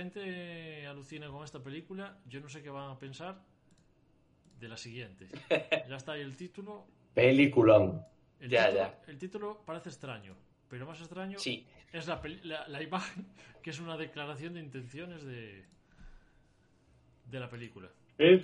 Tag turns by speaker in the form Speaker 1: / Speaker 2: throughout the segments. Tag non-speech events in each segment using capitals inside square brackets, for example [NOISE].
Speaker 1: Gente alucina con esta película, yo no sé qué van a pensar de la siguiente. [LAUGHS] Ya está ahí el título.
Speaker 2: Peliculón.
Speaker 1: El
Speaker 3: Ya,
Speaker 1: título,
Speaker 3: ya.
Speaker 1: El título parece extraño, pero más extraño
Speaker 3: Sí.
Speaker 1: es la, peli- la, la imagen, que es una declaración de intenciones de, de la película.
Speaker 4: Es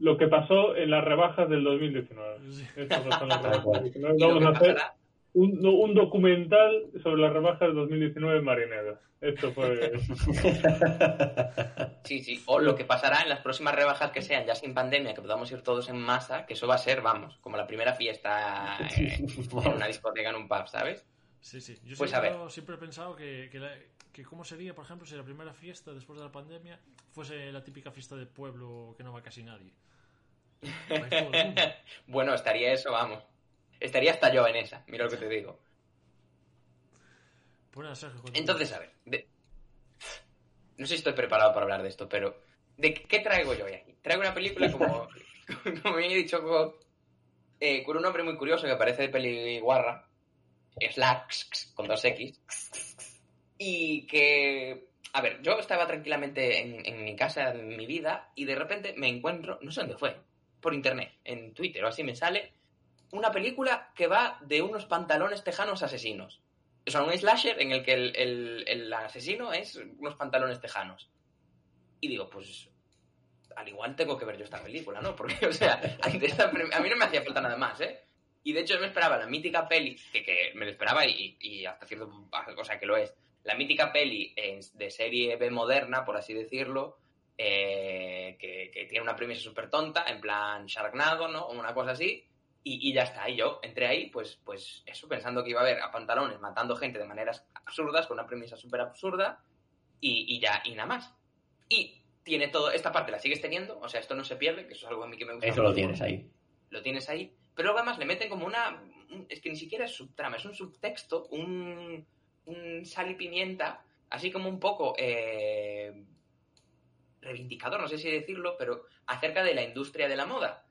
Speaker 4: lo que pasó en las rebajas del 2019.
Speaker 1: Sí.
Speaker 4: Esto pasó en las [LAUGHS] rebajas
Speaker 2: cual.
Speaker 4: del 2019.
Speaker 3: Y lo
Speaker 4: Vamos
Speaker 3: que
Speaker 4: a hacer
Speaker 3: pasará,
Speaker 4: un, no, un documental sobre las rebajas del 2019 en Marineda. Esto fue... [LAUGHS]
Speaker 3: sí, sí. O lo que pasará en las próximas rebajas que sean ya sin pandemia, que podamos ir todos en masa, que eso va a ser, vamos, como la primera fiesta eh, [LAUGHS] en una discoteca en un pub, ¿sabes?
Speaker 1: Sí, sí. Yo
Speaker 3: Pues,
Speaker 1: siempre,
Speaker 3: a
Speaker 1: siempre he pensado que, que, la- que cómo sería, por ejemplo, si la primera fiesta después de la pandemia fuese la típica fiesta de pueblo que no va casi nadie. [LAUGHS]
Speaker 3: Bueno, estaría eso, vamos. Estaría hasta yo en esa, mira lo que te digo.
Speaker 1: Sergio, continúa.
Speaker 3: Entonces, a ver, de- no sé si estoy preparado para hablar de esto, pero ¿de qué traigo yo hoy aquí? Traigo una película como, [LAUGHS] como he dicho, con, eh, con un nombre muy curioso que parece de peli guarra, Slacks, con dos X, y que, a ver, yo estaba tranquilamente en, en mi casa, en mi vida, y de repente me encuentro, no sé dónde fue, por internet, en Twitter o así me sale, una película que va de unos pantalones tejanos asesinos. O sea, un slasher en el que el, el- el asesino es unos pantalones tejanos. Y digo, pues al igual tengo que ver yo esta película, ¿no? Porque, o sea, [LAUGHS] ante esta a mí no me hacía falta nada más, ¿eh? Y de hecho me esperaba la mítica peli, que, que me lo esperaba y, y hasta cierto o sea, que lo es, la mítica peli en- de serie B moderna, por así decirlo, eh, que, que tiene una premisa súper tonta, en plan Sharknado, ¿no? O una cosa así, y, y ya está. Y yo entré ahí, pues, pues eso, pensando que iba a ver a pantalones matando gente de maneras absurdas, con una premisa súper absurda, y, y ya, y nada más. Y tiene todo, esta parte la sigues teniendo, o sea, esto no se pierde, que eso es algo a mí que me gusta.
Speaker 2: Eso lo
Speaker 3: mucho.
Speaker 2: tienes ahí.
Speaker 3: Lo tienes ahí, pero luego además le meten como una, un- es que ni siquiera es subtrama, es un subtexto, un, un sal y pimienta, así como un poco eh, reivindicador, no sé si decirlo, pero acerca de la industria de la moda.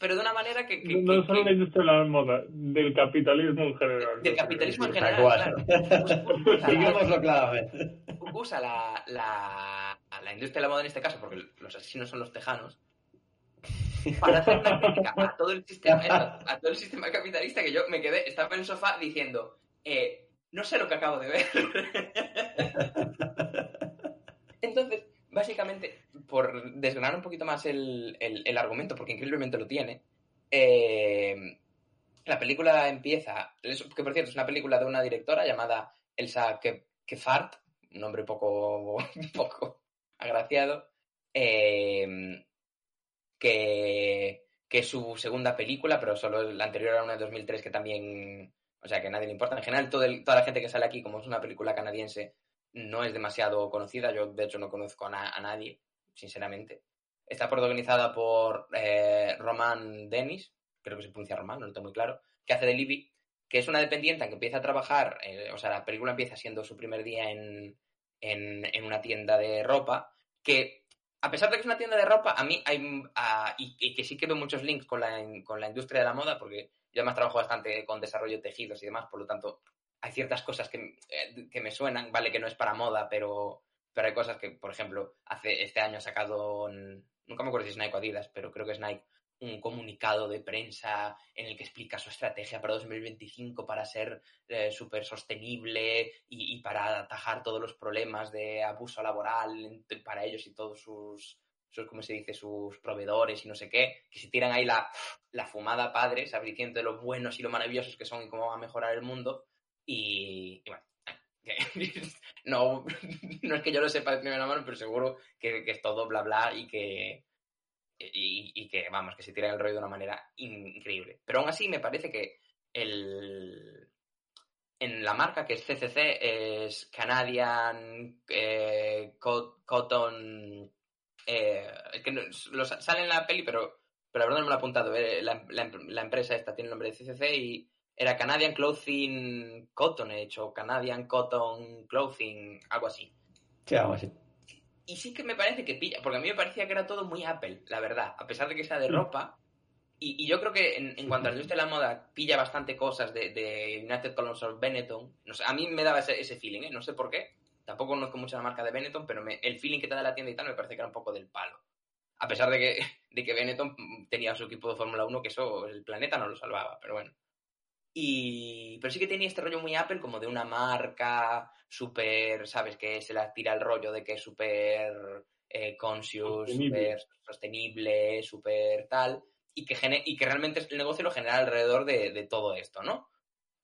Speaker 3: Pero de una manera que... que-
Speaker 4: No
Speaker 3: que-
Speaker 4: solo
Speaker 3: que-
Speaker 4: la industria de la moda, del capitalismo en general.
Speaker 3: del capitalismo en general, claro. Usa la-
Speaker 2: Digámoslo claramente.
Speaker 3: usa la, la, la industria de la moda en este caso, porque los asesinos son los tejanos, para hacer una crítica a todo el sistema, a todo el sistema capitalista que yo me quedé, estaba en el sofá diciendo, eh, no sé lo que acabo de ver. [LAUGHS] Entonces, básicamente, por desgranar un poquito más el, el- argumento, porque increíblemente lo tiene, eh, la película empieza, que por cierto es una película de una directora llamada Elsa Ke- Kefart, un nombre poco, [LAUGHS] poco agraciado, eh, que, que es su segunda película, pero solo la anterior era una de 2003 que también, o sea, que a nadie le importa. En general, todo toda la gente que sale aquí, como es una película canadiense, no es demasiado conocida. Yo, de hecho, no conozco a, na- a nadie, sinceramente. Está protagonizada por eh, Roman Dennis, creo que se pronuncia Roman, no lo tengo muy claro, que hace de Libby, que es una dependiente que empieza a trabajar, eh, o sea, la película empieza siendo su primer día en, en, una tienda de ropa, que a pesar de que es una tienda de ropa, a mí hay, ah, y, y que sí que veo muchos links con la, con la industria de la moda, porque yo además trabajo bastante con desarrollo de tejidos y demás, por lo tanto, hay ciertas cosas que, eh, que me suenan, vale que no es para moda, pero, pero hay cosas que, por ejemplo, hace este año ha sacado, nunca me acuerdo si es Nike o Adidas, pero creo que es Nike, un comunicado de prensa en el que explica su estrategia para 2025 para ser eh, súper sostenible y, y para atajar todos los problemas de abuso laboral para ellos y todos sus, sus, ¿cómo se dice?, sus proveedores y no sé qué, que se tiran ahí la, la fumada padre, ¿sabes? Diciendo de lo buenos y lo maravillosos que son y cómo va a mejorar el mundo. Y, bueno, [LAUGHS] no, no es que yo lo sepa de primera mano, pero seguro que, que es todo bla bla y que, y, que, vamos, que se tira el rollo de una manera increíble. Pero aún así me parece que el, en la marca, que es CCC, es Canadian eh, Co- Cotton. eh, es que lo sa- sale en la peli, pero, pero la verdad no me lo he apuntado. eh, la, la- la empresa esta tiene el nombre de CCC y era Canadian Clothing Cotton, he hecho Canadian Cotton Clothing, algo así.
Speaker 2: Sí, algo así.
Speaker 3: Y sí que me parece que pilla, porque a mí me parecía que era todo muy Apple, la verdad, a pesar de que sea de ropa. Y, y yo creo que en, en cuanto a la industria de la moda, pilla bastante cosas de, de United Colors of Benetton. No sé, a mí me daba ese, ese feeling, ¿eh? no sé por qué. Tampoco conozco mucho la marca de Benetton, pero me- el feeling que te da la tienda y tal me parece que era un poco del palo. A pesar de que, de que Benetton tenía su equipo de Fórmula 1, que eso el planeta no lo salvaba, pero bueno. Y, pero sí que tenía este rollo muy Apple, como de una marca súper, ¿sabes? Que se la tira el rollo de que es súper eh, conscious, súper sostenible, súper tal. Y que, y que realmente el negocio lo genera alrededor de, de todo esto, ¿no?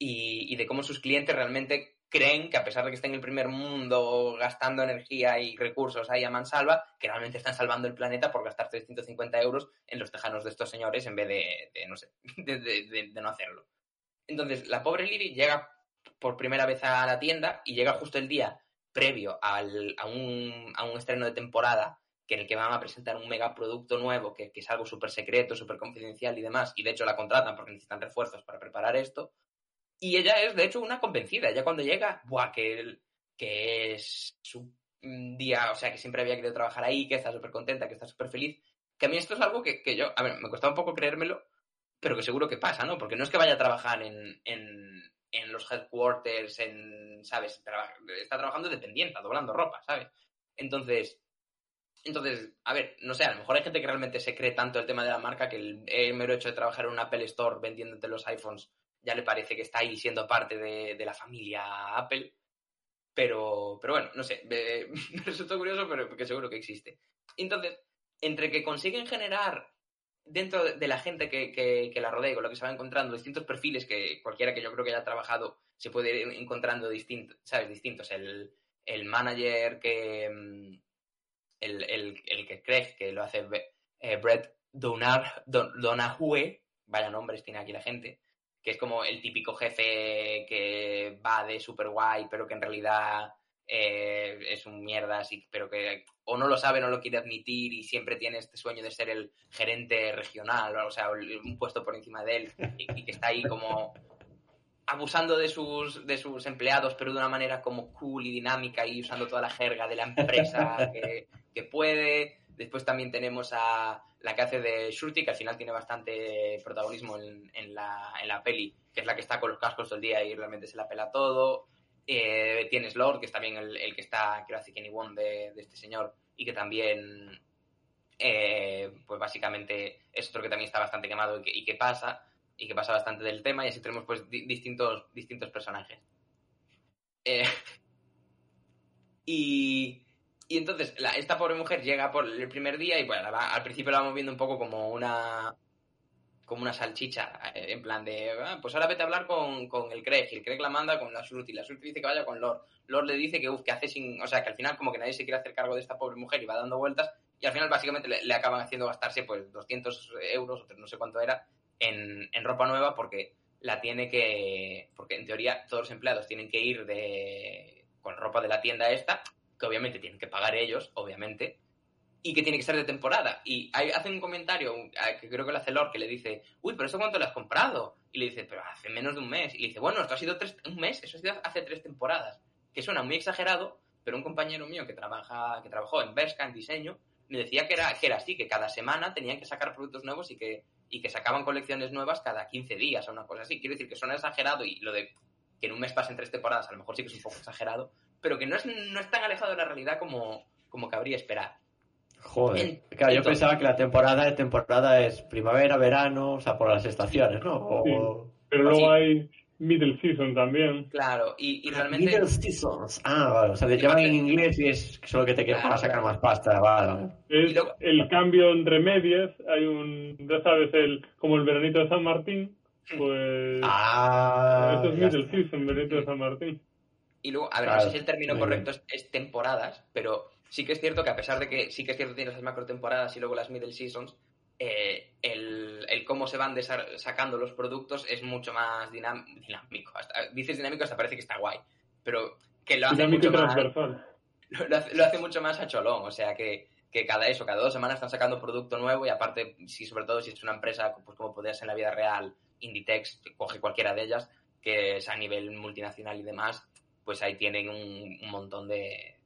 Speaker 3: Y, y de cómo sus clientes realmente creen que a pesar de que estén en el primer mundo gastando energía y recursos ahí a mansalva, que realmente están salvando el planeta por gastar 350 euros en los tejanos de estos señores en vez de, de, no sé, [LAUGHS] de no hacerlo. Entonces, la pobre Lily llega por primera vez a la tienda y llega justo el día previo a, un, a un estreno de temporada que en el que van a presentar un megaproducto nuevo que, que es algo súper secreto, súper confidencial y demás, y de hecho la contratan porque necesitan refuerzos para preparar esto. Y ella es, de hecho, una convencida. Ya cuando llega, ¡buah! Que, que es su mm, día, o sea, que siempre había querido trabajar ahí, que está súper contenta, que está súper feliz. Que a mí esto es algo que, que yo, a ver, me costaba un poco creérmelo, pero que seguro que pasa, ¿no? Porque no es que vaya a trabajar en, en, en los headquarters, en, ¿sabes? Está trabajando dependiente, doblando ropa, ¿sabes? Entonces, entonces, a ver, no sé, a lo mejor hay gente que realmente se cree tanto el tema de la marca que el, mero hecho de trabajar en un Apple Store vendiéndote los iPhones ya le parece que está ahí siendo parte de, de la familia Apple. Pero, pero bueno, no sé, me, [LAUGHS] me curioso, pero porque seguro que existe. Entonces, entre que consiguen generar dentro de la gente que, que, que la rodea con lo que se va encontrando distintos perfiles que cualquiera que yo creo que haya trabajado se puede ir encontrando distintos, ¿sabes? Distintos. El, el manager que... mm, El, el, el que Craig, que lo hace eh, Brett Donar, Don, Donahue, vaya nombres tiene aquí la gente, que es como el típico jefe que va de super guay, pero que en realidad eh, es un mierda, así, pero que o no lo sabe, no lo quiere admitir y siempre tiene este sueño de ser el gerente regional, o sea, un puesto por encima de él y, que está ahí como abusando de sus, de sus empleados, pero de una manera como cool y dinámica y usando toda la jerga de la empresa que, puede. Después también tenemos a la que hace de Shruti, que al final tiene bastante protagonismo en, en la, en la peli, que es la que está con los cascos todo el día y realmente se la pela todo. Eh, tienes Lord, que es también el, el que está, que lo hace Kenny Won de, este señor, y que también, eh, pues básicamente es otro que también está bastante quemado y que, pasa, y que pasa bastante del tema, y así tenemos pues di- distintos, distintos personajes. Eh, [LAUGHS] y, y entonces la- esta pobre mujer llega por el primer día y bueno, al principio la vamos viendo un poco como una como una salchicha, eh, en plan de, "Ah, pues ahora vete a hablar con, con el Craig, el Craig la manda con la Shruti, la Shruti dice que vaya con Lord, Lord le dice que, uf, que hace sin, o sea, que al final como que nadie se quiere hacer cargo de esta pobre mujer y va dando vueltas, y al final básicamente le, le acaban haciendo gastarse pues 200 euros, o no sé cuánto era, en, en ropa nueva porque la tiene que, porque en teoría todos los empleados tienen que ir de, con ropa de la tienda esta, que obviamente tienen que pagar ellos, obviamente, y que tiene que ser de temporada. Y hay, hace un comentario, que creo que lo hace Lord, que le dice, uy, pero ¿esto cuánto lo has comprado? Y le dice, pero hace menos de un mes. Y le dice, bueno, esto ha sido tres, un mes, eso ha sido hace tres temporadas. Que suena muy exagerado, pero un compañero mío que trabaja, que trabajó en Berska, en diseño, me decía que era, que era así, que cada semana tenían que sacar productos nuevos y que, y que sacaban colecciones nuevas cada 15 días o una cosa así. Quiero decir que suena exagerado y lo de que en un mes pasen tres temporadas a lo mejor sí que es un poco exagerado, pero que no es, no es tan alejado de la realidad como, como cabría esperar.
Speaker 2: Joder. Claro, yo pensaba que la temporada de temporada es primavera, verano, o sea, por las estaciones, ¿no? O...
Speaker 4: Pero luego
Speaker 3: sí.
Speaker 4: hay middle season también.
Speaker 3: Claro, y, y realmente...
Speaker 2: Middle seasons. Ah, vale, o sea, te llaman en inglés y es solo que te quieres
Speaker 3: Claro.
Speaker 2: para sacar más pasta, vale, vale.
Speaker 4: Es
Speaker 3: Y luego-
Speaker 4: el cambio entre medias. Hay un, ya sabes, el como el veranito de San Martín. Pues
Speaker 2: Ah,
Speaker 4: esto es middle season, veranito de San Martín.
Speaker 3: Y luego, a ver,
Speaker 2: Claro,
Speaker 3: no sé si el término correcto es, es temporadas, pero sí que es cierto que a pesar de que sí que es cierto que tienes las macro temporadas y luego las middle seasons, eh, el, el cómo se van sacando los productos es mucho más dinámico. Hasta- dices dinámico hasta parece que está guay, pero que lo hace mucho más [LAUGHS] lo hace, lo hace mucho más a cholón, o sea que, que cada eso, cada dos semanas están sacando producto nuevo y aparte, si sobre todo si es una empresa, pues como podría ser en la vida real, Inditex, coge cualquiera de ellas, que es a nivel multinacional y demás, pues ahí tienen un, un montón de,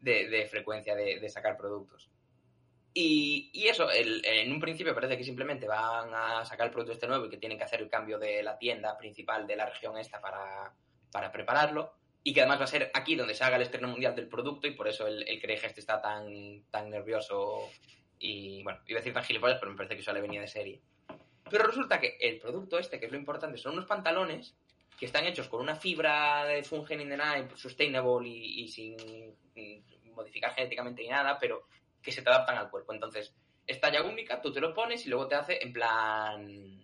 Speaker 3: de, de frecuencia de, de sacar productos. Y, y eso, el- en un principio parece que simplemente van a sacar el producto este nuevo y que tienen que hacer el cambio de la tienda principal de la región esta para, para prepararlo y que además va a ser aquí donde se haga el estreno mundial del producto y por eso el, el Craig este está tan, tan nervioso y, bueno, iba a decir tan gilipollas, pero me parece que eso le venía de serie. Pero resulta que el producto este, que es lo importante, son unos pantalones que están hechos con una fibra de Fungen in the Night, sustainable y, y sin modificar genéticamente ni nada, pero que se te adaptan al cuerpo. Entonces, es talla única, tú te lo pones y luego te hace en plan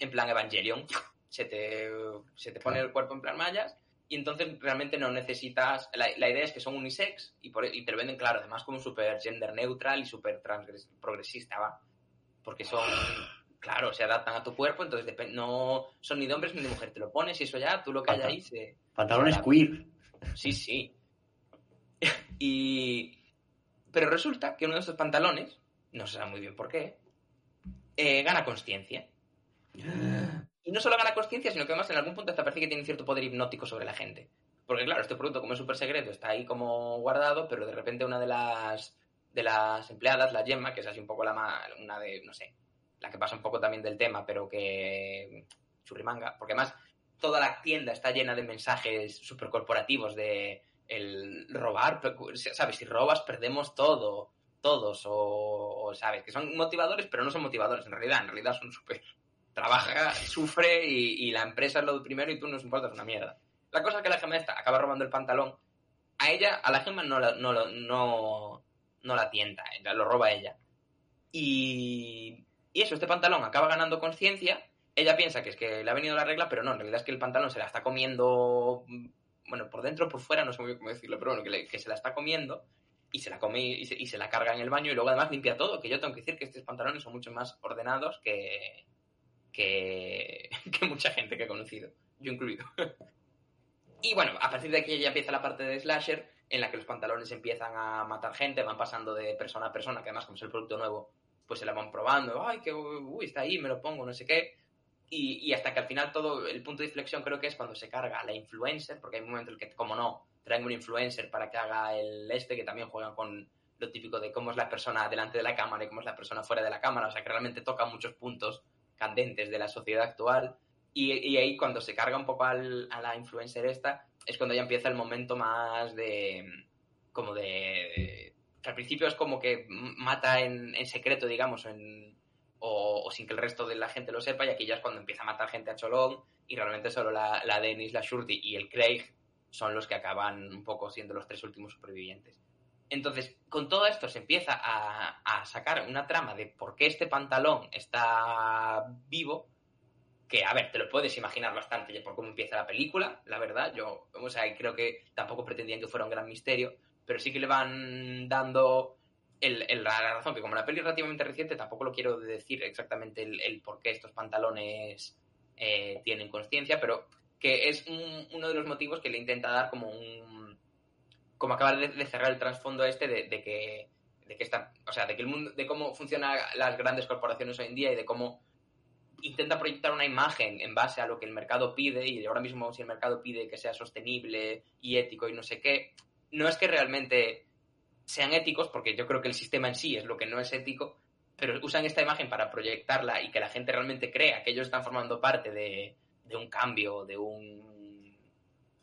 Speaker 3: en plan Evangelion. Se te, se te pone el cuerpo en plan mallas y entonces realmente no necesitas. La, la idea es que son unisex y, por, y te lo venden, claro, además como súper gender neutral y súper progresista, va. Porque son. Claro, se adaptan a tu cuerpo, entonces no son ni de hombres ni de mujer. Te lo pones y eso ya, tú lo que hay ahí se.
Speaker 2: Pantalones queer.
Speaker 3: Sí, sí. [LAUGHS] y. Pero resulta que uno de estos pantalones, no se sabe muy bien por qué, eh, gana conciencia. [GASPS] Y no solo gana conciencia, sino que además en algún punto hasta parece que tiene cierto poder hipnótico sobre la gente. Porque claro, este producto como es súper secreto está ahí como guardado, pero de repente una de las de las empleadas, la Gemma, que es así un poco la ma- una de, no sé, la que pasa un poco también del tema, pero que churrimanga, porque además toda la tienda está llena de mensajes súper corporativos de el robar, ¿sabes? Si robas perdemos todo, todos, o, ¿sabes? Que son motivadores, pero no son motivadores en realidad, en realidad son súper... Trabaja, sufre y, y la empresa es lo primero y tú no importas una mierda. La cosa es que la gema esta acaba robando el pantalón. A ella, a la gema no la, no, no, no la tienta, lo roba ella. Y, y eso, este pantalón acaba ganando conciencia. Ella piensa que es que le ha venido la regla, pero no, en realidad es que el pantalón se la está comiendo, mm, bueno, por dentro, por fuera, no sé muy bien cómo decirlo, pero bueno, que, se la está comiendo y se la come y se, y se la carga en el baño y luego además limpia todo, que yo tengo que decir que estos pantalones son mucho más ordenados que, que, [LAUGHS] que mucha gente que he conocido, yo incluido. [LAUGHS] y bueno, a partir de aquí ya empieza la parte de slasher, en la que los pantalones empiezan a matar gente, van pasando de persona a persona, que además como es el producto nuevo, pues se la van probando, ay, que uy, está ahí, me lo pongo, no sé qué. Y, y hasta que al final todo, el punto de inflexión creo que es cuando se carga la influencer, porque hay un momento en el que, como no, traen un influencer para que haga el este, que también juegan con lo típico de cómo es la persona delante de la cámara y cómo es la persona fuera de la cámara, o sea que realmente toca muchos puntos candentes de la sociedad actual. Y, y ahí cuando se carga un poco al- a la influencer esta, es cuando ya empieza el momento más de, como de, al principio es como que mata en, secreto, digamos, en, o, sin que el resto de la gente lo sepa, y aquí ya es cuando empieza a matar gente a cholón, y realmente solo la, la la Shurty y el Craig son los que acaban un poco siendo los tres últimos supervivientes. Entonces, con todo esto se empieza a, a sacar una trama de por qué este pantalón está vivo, que, a ver, te lo puedes imaginar bastante ya por cómo empieza la película, la verdad. Yo, o sea, creo que tampoco pretendían que fuera un gran misterio, pero sí que le van dando el, la razón, que como la peli es relativamente reciente, tampoco lo quiero decir exactamente el, por qué estos pantalones eh, tienen conciencia, pero que es un- uno de los motivos que le intenta dar como un... como acabar de, de cerrar el trasfondo este de, de que de que está, o sea, de que el mundo, de cómo funcionan las grandes corporaciones hoy en día y de cómo intenta proyectar una imagen en base a lo que el mercado pide y ahora mismo si el mercado pide que sea sostenible y ético y no sé qué, no es que realmente sean éticos, porque yo creo que el sistema en sí es lo que no es ético, pero usan esta imagen para proyectarla y que la gente realmente crea que ellos están formando parte de, de un cambio, de un...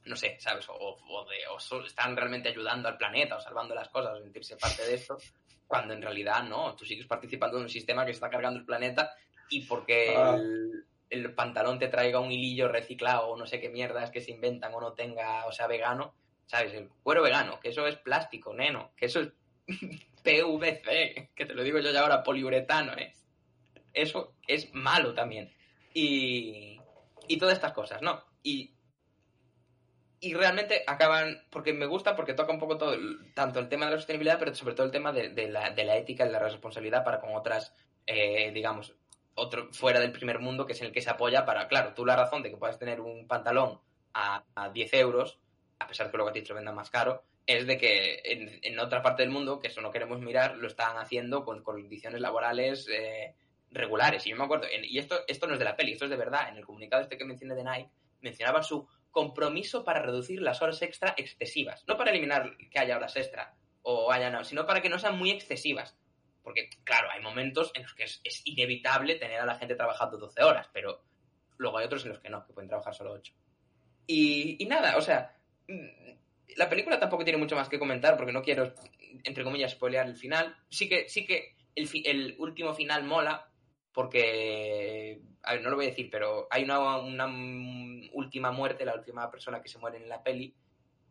Speaker 3: no sé, ¿sabes? O, o de, o están realmente ayudando al planeta o salvando las cosas o sentirse parte de esto, cuando en realidad no, tú sigues participando en un sistema que está cargando el planeta y porque
Speaker 2: Ah.
Speaker 3: el, el pantalón te traiga un hilillo reciclado o no sé qué mierdas que se inventan o no tenga, o sea, vegano, ¿sabes? El cuero vegano, que eso es plástico, neno, que eso es [LAUGHS] PVC, que te lo digo yo ya ahora, poliuretano, ¿eh? Eso es malo también. Y, y todas estas cosas, ¿no? Y y realmente acaban, porque me gusta, porque toca un poco todo, tanto el tema de la sostenibilidad, pero sobre todo el tema de, de la, de la ética y la responsabilidad para con otras, eh, digamos, otro fuera del primer mundo, que es en el que se apoya para, claro, tú la razón de que puedas tener un pantalón a, a 10 euros, a pesar de que luego a ti te lo vendan más caro, es de que en, en, otra parte del mundo, que eso no queremos mirar, lo están haciendo con condiciones laborales eh, regulares. Y yo me acuerdo, y esto, esto no es de la peli, esto es de verdad, en el comunicado este que mencioné de Nike, mencionaba su compromiso para reducir las horas extra excesivas. No para eliminar que haya horas extra o haya no, sino para que no sean muy excesivas. Porque, claro, hay momentos en los que es, es, inevitable tener a la gente trabajando 12 horas, pero luego hay otros en los que no, que pueden trabajar solo 8. Y, y nada, o sea, la película tampoco tiene mucho más que comentar porque no quiero, entre comillas, spoilear el final. Sí que, sí que el, el último final mola porque, a ver, no lo voy a decir, pero hay una, una, última muerte, la última persona que se muere en la peli,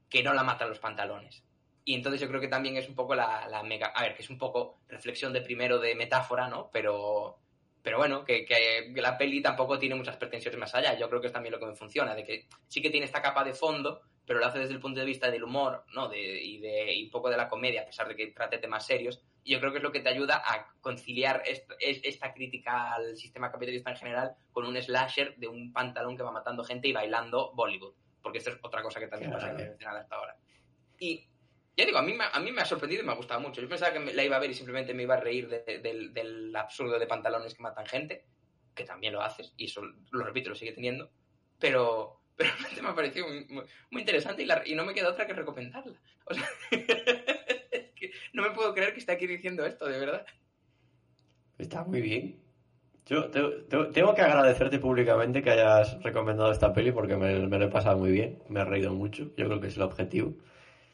Speaker 3: que no la matan los pantalones. Y entonces yo creo que también es un poco la, la mega, a ver, que es un poco reflexión de primero de metáfora, ¿no? Pero, pero bueno, que, que, la peli tampoco tiene muchas pretensiones más allá. Yo creo que es también lo que me funciona, de que sí que tiene esta capa de fondo, pero lo hace desde el punto de vista del humor, ¿no? De, y, de, y un poco de la comedia, a pesar de que trate temas serios. Y yo creo que es lo que te ayuda a conciliar esta crítica al sistema capitalista en general con un slasher de un pantalón que va matando gente y bailando Bollywood. Porque esto es otra cosa que también pasa que hasta ahora. Y ya digo, a mí, a mí me ha sorprendido y me ha gustado mucho. Yo pensaba que la iba a ver y simplemente me iba a reír de, de, del, del absurdo de pantalones que matan gente, que también lo haces, y eso lo repito, lo sigue teniendo. Pero, pero realmente me ha parecido muy, muy, muy interesante y, la, y, no me queda otra que recomendarla. O sea, [LAUGHS] es que no me puedo creer que esté aquí diciendo esto, de verdad.
Speaker 2: Está muy bien. Yo te, te, tengo que agradecerte públicamente que hayas recomendado esta peli porque me, me, lo he pasado muy bien, me he reído mucho, yo creo que es el objetivo.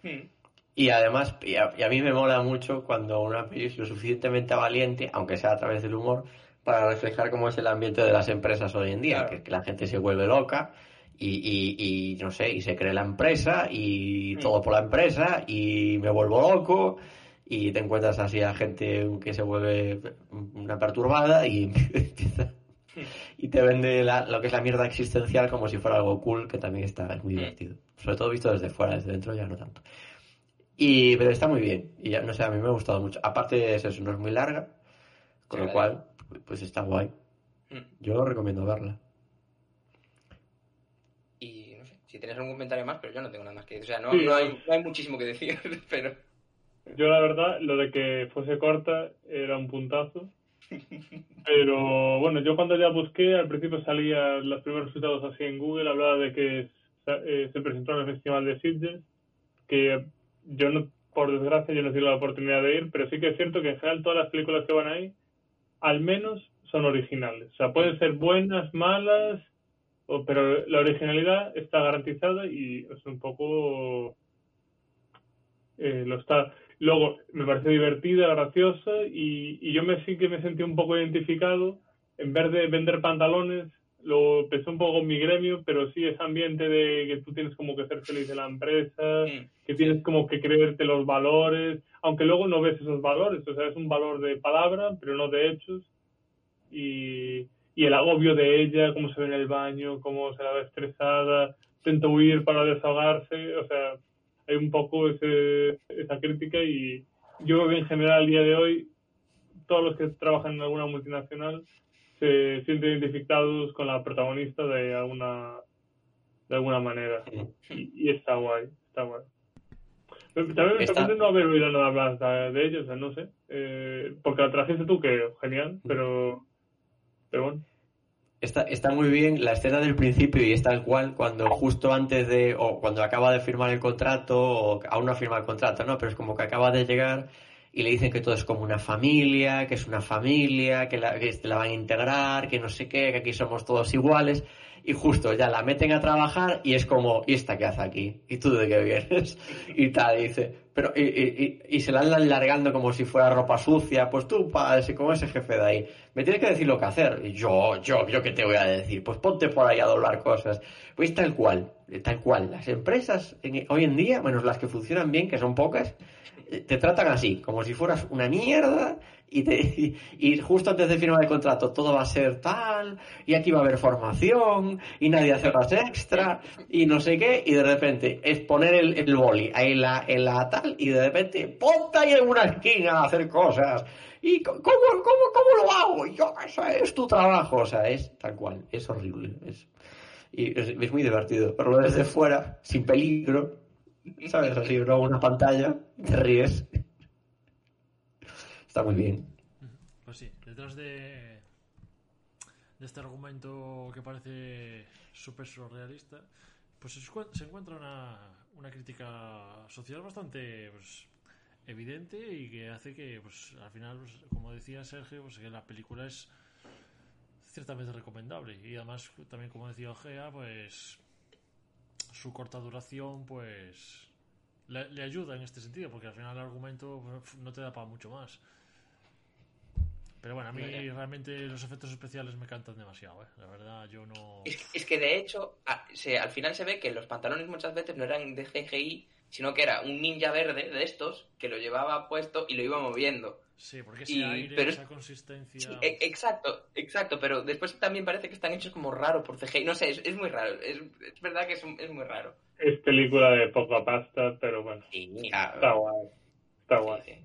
Speaker 2: Hmm. Y además, y a, y a, mí me mola mucho cuando una peli es lo suficientemente valiente, aunque sea a través del humor, para reflejar cómo es el ambiente de las empresas hoy en día, claro. que, que la gente se vuelve loca y, y, y, no sé, y se cree la empresa y todo por la empresa y me vuelvo loco y te encuentras así a gente que se vuelve una perturbada y [LAUGHS] empieza y te vende la, lo que es la mierda existencial como si fuera algo cool que también está es muy divertido. Sobre todo visto desde fuera desde dentro ya no tanto. Y pero está muy bien. Y ya no sé a mí me ha gustado mucho. Aparte de eso no es muy larga con sí, lo cual pues está guay. Yo recomiendo verla
Speaker 3: si tienes algún comentario más, pero yo no tengo nada más que decir. O sea, no, sí, no, hay, no hay, muchísimo que decir, [LAUGHS] pero...
Speaker 4: Yo la verdad, lo de que fuese corta era un puntazo. Pero bueno, yo cuando ya busqué, al principio salían los primeros resultados así en Google, hablaba de que eh, se presentó en el Festival de Sitges, que yo no, por desgracia, yo no tuve la oportunidad de ir, pero sí que es cierto que en general todas las películas que van ahí, al menos son originales. O sea, pueden ser buenas, malas, pero la originalidad está garantizada y es un poco eh, lo está. Luego me parece divertida graciosa y, y, yo me sí que me sentí un poco identificado. En vez de vender pantalones lo pensé un poco en mi gremio pero sí ese ambiente de que tú tienes como que ser feliz de la empresa
Speaker 3: Mm.
Speaker 4: que tienes como que creerte los valores aunque luego no ves esos valores. O sea es un valor de palabra pero no de hechos. Y y el agobio de ella, cómo se ve en el baño, cómo se la ve estresada, intenta huir para desahogarse, o sea, hay un poco ese, esa crítica y yo creo que en general al día de hoy todos los que trabajan en alguna multinacional se sienten identificados con la protagonista de alguna de alguna manera. Y, y está guay, está guay. También me sorprende no haber oído nada más de ellos, o sea, no sé, eh, porque la trajiste tú que genial, pero pero.
Speaker 2: Está, está muy bien la escena del principio y es tal cual cuando justo antes de, o cuando acaba de firmar el contrato, o aún no firma el contrato, ¿no? Pero es como que acaba de llegar y le dicen que todo es como una familia, que es una familia, que la, que la van a integrar, que no sé qué, que aquí somos todos iguales. Y justo ya la meten a trabajar y es como, ¿y esta qué hace aquí? ¿Y tú de qué vienes? [LAUGHS] Y tal, y dice, pero y, se la andan largando como si fuera ropa sucia. Pues tú, como ese jefe de ahí, me tienes que decir lo que hacer. Y yo, yo, yo, ¿qué te voy a decir? Pues ponte por ahí a doblar cosas. Pues tal cual, tal cual. Las empresas hoy en día, menos las que funcionan bien, que son pocas, te tratan así, como si fueras una mierda y, te, y, justo antes de firmar el contrato todo va a ser tal, y aquí va a haber formación, y nadie hace horas extra, y no sé qué, y de repente es poner el, el boli ahí en la, en la tal, y de repente ponte ahí en una esquina a hacer cosas. ¿Y cómo, cómo, cómo lo hago? Yo, eso es tu trabajo, o sea, es tal cual, es horrible. Es, y es, muy divertido, pero desde fuera, sin peligro, ¿sabes? Así, una pantalla, te ríes. Está muy bien.
Speaker 1: Pues sí, detrás de, este argumento que parece súper surrealista, pues se, encuentra una, una crítica social bastante pues, evidente y que hace que, pues, al final, pues, como decía Sergio, pues, que la película es ciertamente recomendable y además también como decía Ojea pues su corta duración pues le, le, ayuda en este sentido porque al final el argumento no te da para mucho más pero bueno, a mí realmente los efectos especiales me cantan demasiado, ¿eh? La verdad, yo no...
Speaker 3: Es, que de hecho, al final se ve que los pantalones muchas veces no eran de CGI, sino que era un ninja verde de estos que lo llevaba puesto y lo iba moviendo.
Speaker 1: Sí, porque ese aire, esa consistencia...
Speaker 3: E, exacto, exacto, pero después también parece que están hechos como raro por CGI. No sé, es, muy raro, es, verdad que es, muy raro.
Speaker 4: Es película de poca pasta, pero bueno. Está guay. Está guay.